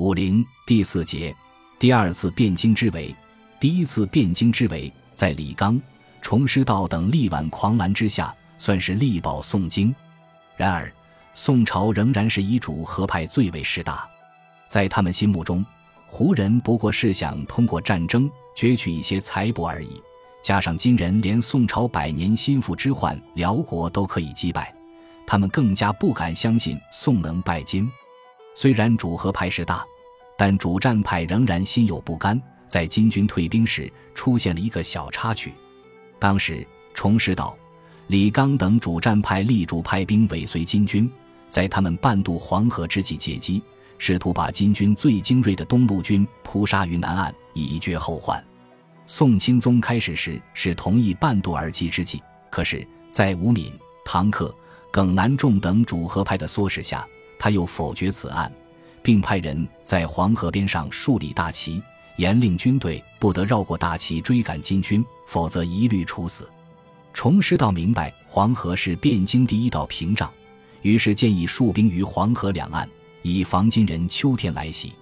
武陵第四节，第二次汴京之围。第一次汴京之围，在李纲、崇师道等力挽狂澜之下，算是力保宋京。然而，宋朝仍然是以主和派最为势大，在他们心目中，胡人不过是想通过战争攫取一些财帛而已。加上金人连宋朝百年心腹之患辽国都可以击败，他们更加不敢相信宋能败金。虽然主和派势大，但主战派仍然心有不甘。在金军退兵时，出现了一个小插曲。当时，崇师道、李纲等主战派力主派兵尾随金军，在他们半渡黄河之际借机，试图把金军最精锐的东路军扑杀于南岸，以绝后患。宋钦宗开始时是同意半渡而击之计，可是，在吴敏、唐克、耿南仲等主和派的唆使下，他又否决此案，并派人在黄河边上树立大旗。严令军队不得绕过大旗追赶金军，否则一律处死。崇师道明白黄河是汴京第一道屏障，于是建议戍兵于黄河两岸，以防金人秋天来袭。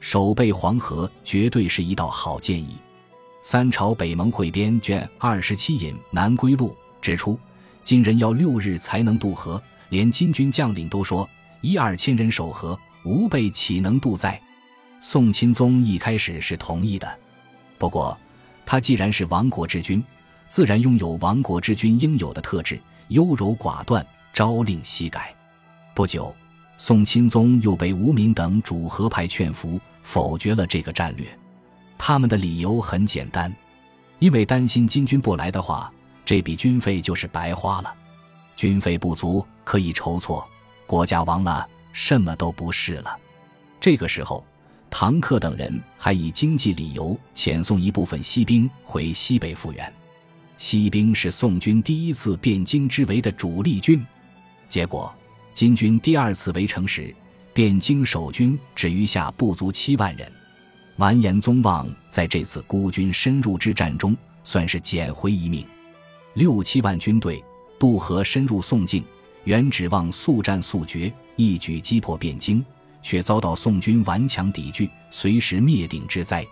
守备黄河绝对是一道好建议。三朝北盟汇编卷二十七引《南归录》指出，金人要六日才能渡河，连金军将领都说一二千人守河，吾辈岂能渡哉？宋钦宗一开始是同意的，不过他既然是亡国之君，自然拥有亡国之君应有的特质——优柔寡断，朝令夕改。不久，宋钦宗又被吴敏等主和派劝服，否决了这个战略。他们的理由很简单，因为担心金军不来的话，这笔军费就是白花了。军费不足可以筹措，国家亡了，什么都不是了。这个时候。唐克等人还以经济理由遣送一部分西兵回西北复员。西兵是宋军第一次汴京之围的主力军，结果金军第二次围城时，汴京守军只余下不足七万人。完颜宗望在这次孤军深入之战中，算是捡回一命。六七万军队渡河深入宋境，原指望速战速决，一举击破汴京。却遭到宋军顽强抵拒，随时灭顶之灾。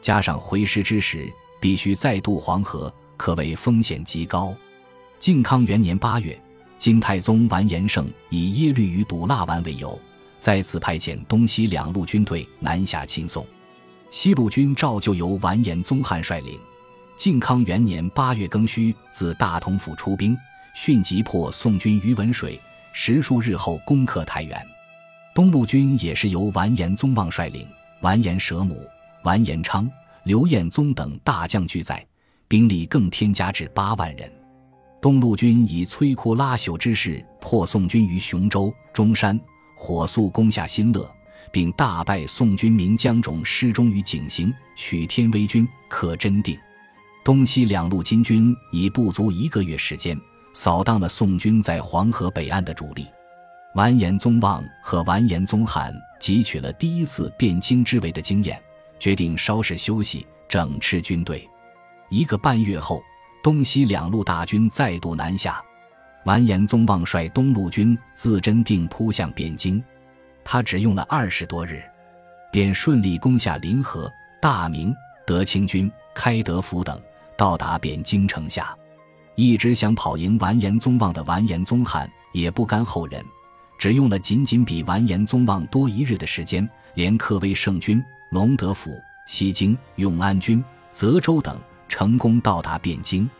加上回师之时必须再渡黄河，可谓风险极高。靖康元年八月，金太宗完颜晟以耶律与堵腊丸为由，再次派遣东西两路军队南下侵宋。西路军照旧由完颜宗翰率领。靖康元年八月庚戌，自大同府出兵，迅即破宋军于文水，十数日后攻克太原。东路军也是由完颜宗望率领，完颜舍母、完颜昌、刘彦宗等大将俱在，兵力更添加至八万人。东路军以摧枯拉朽之势破宋军于雄州、中山，火速攻下新乐，并大败宋军名将种失中于井陉，取天威军，克真定。东西两路金军以不足一个月时间，扫荡了宋军在黄河北岸的主力。完颜宗望和完颜宗翰汲取了第一次汴京之围的经验，决定稍事休息，整饬军队。一个半月后，东西两路大军再度南下。完颜宗望率东路军自真定扑向汴京，他只用了二十多日，便顺利攻下临河、大名、德清军、开德府等，到达汴京城下。一直想跑赢完颜宗望的完颜宗翰也不甘后人。只用了仅仅比完颜宗望多一日的时间，连克威圣军、隆德府、西京、永安军、泽州等，成功到达汴京。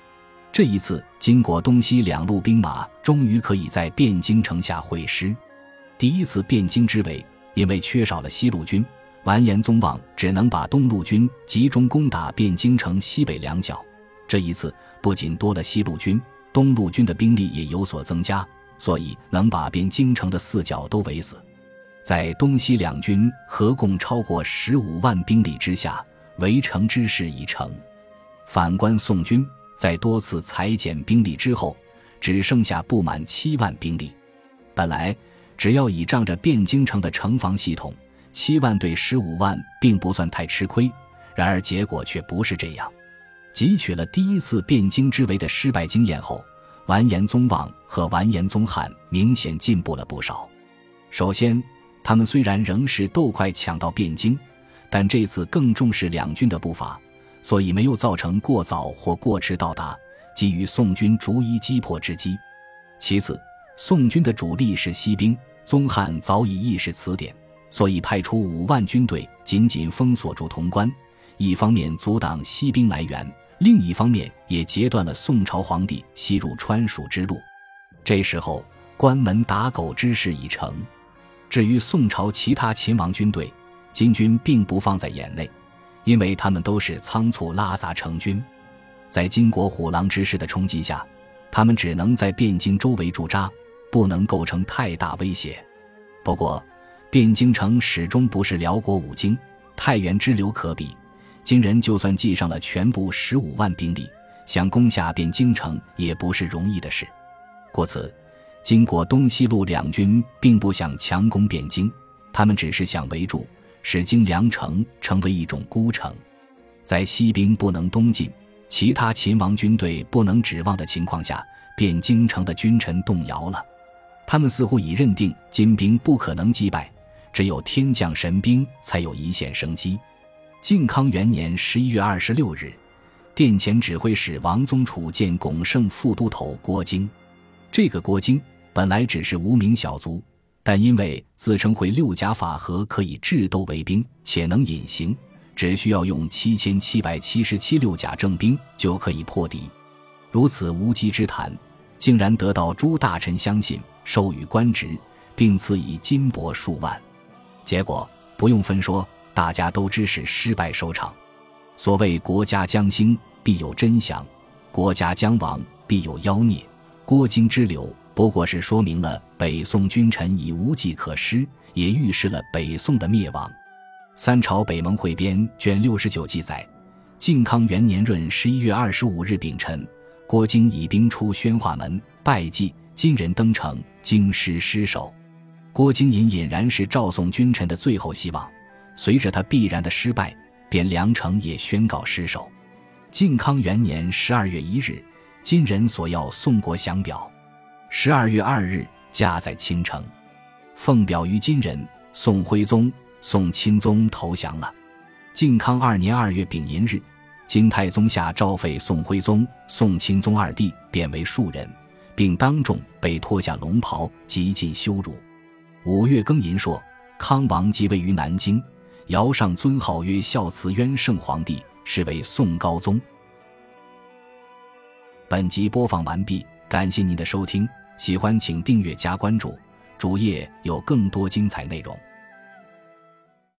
这一次，经过东西两路兵马，终于可以在汴京城下会师。第一次汴京之围，因为缺少了西路军，完颜宗望只能把东路军集中攻打汴京城西北两角。这一次，不仅多了西路军，东路军的兵力也有所增加。所以能把汴京城的四角都围死，在东西两军合共超过十五万兵力之下，围城之势已成。反观宋军，在多次裁减兵力之后，只剩下不满七万兵力。本来只要倚仗着汴京城的城防系统，七万对十五万并不算太吃亏。然而结果却不是这样。汲取了第一次汴京之围的失败经验后。完颜宗望和完颜宗翰明显进步了不少。首先，他们虽然仍是斗快抢到汴京，但这次更重视两军的步伐，所以没有造成过早或过迟到达，给予宋军逐一击破之机。其次，宋军的主力是西兵，宗翰早已意识此点，所以派出五万军队紧紧封锁住潼关，一方面阻挡西兵来援，另一方面也截断了宋朝皇帝西入川蜀之路。这时候，关门打狗之事已成。至于宋朝其他秦王军队，金军并不放在眼内，因为他们都是仓促拉杂成军，在金国虎狼之势的冲击下，他们只能在汴京周围驻扎，不能构成太大威胁。不过，汴京城始终不是辽国五京、太原支流可比，金人就算记上了全部十五万兵力，想攻下汴京城也不是容易的事。故此。经过东西路两军并不想强攻汴京，他们只是想围住，使京梁城成为一种孤城。在西兵不能东进，其他秦王军队不能指望的情况下，汴京城的君臣动摇了。他们似乎已认定金兵不可能击败，只有天降神兵才有一线生机。靖康元年十一月二十六日，殿前指挥使王宗楚见巩胜副都头郭京，这个郭京。本来只是无名小卒，但因为自称会六甲法和，可以制斗为兵，且能隐形，只需要用七千七百七十七六甲正兵就可以破敌。如此无稽之谈，竟然得到诸大臣相信，授予官职，并赐以金帛数万。结果不用分说，大家都知是失败收场。所谓国家将兴，必有真祥；国家将亡，必有妖孽。郭京之流。不过是说明了北宋君臣已无计可施，也预示了北宋的灭亡。《三朝北盟会编》卷六十九记载：靖康元年闰十一月二十五日丙辰，郭京以兵出宣化门拜祭，金人登城，京师失守。郭京隐隐然是赵宋君臣的最后希望。随着他必然的失败，汴梁城也宣告失守。靖康元年十二月一日，金人索要宋国降表。十二月二日，驾在青城，奉表于金人。宋徽宗、宋钦宗投降了。靖康二年二月丙寅日，金太宗下诏废宋徽宗、宋钦宗二帝，贬为庶人，并当众被脱下龙袍，极尽羞辱。五月庚寅朔，康王即位于南京，尧上尊号曰孝慈渊圣皇帝，是为宋高宗。本集播放完毕。感谢您的收听，喜欢请订阅加关注，主页有更多精彩内容。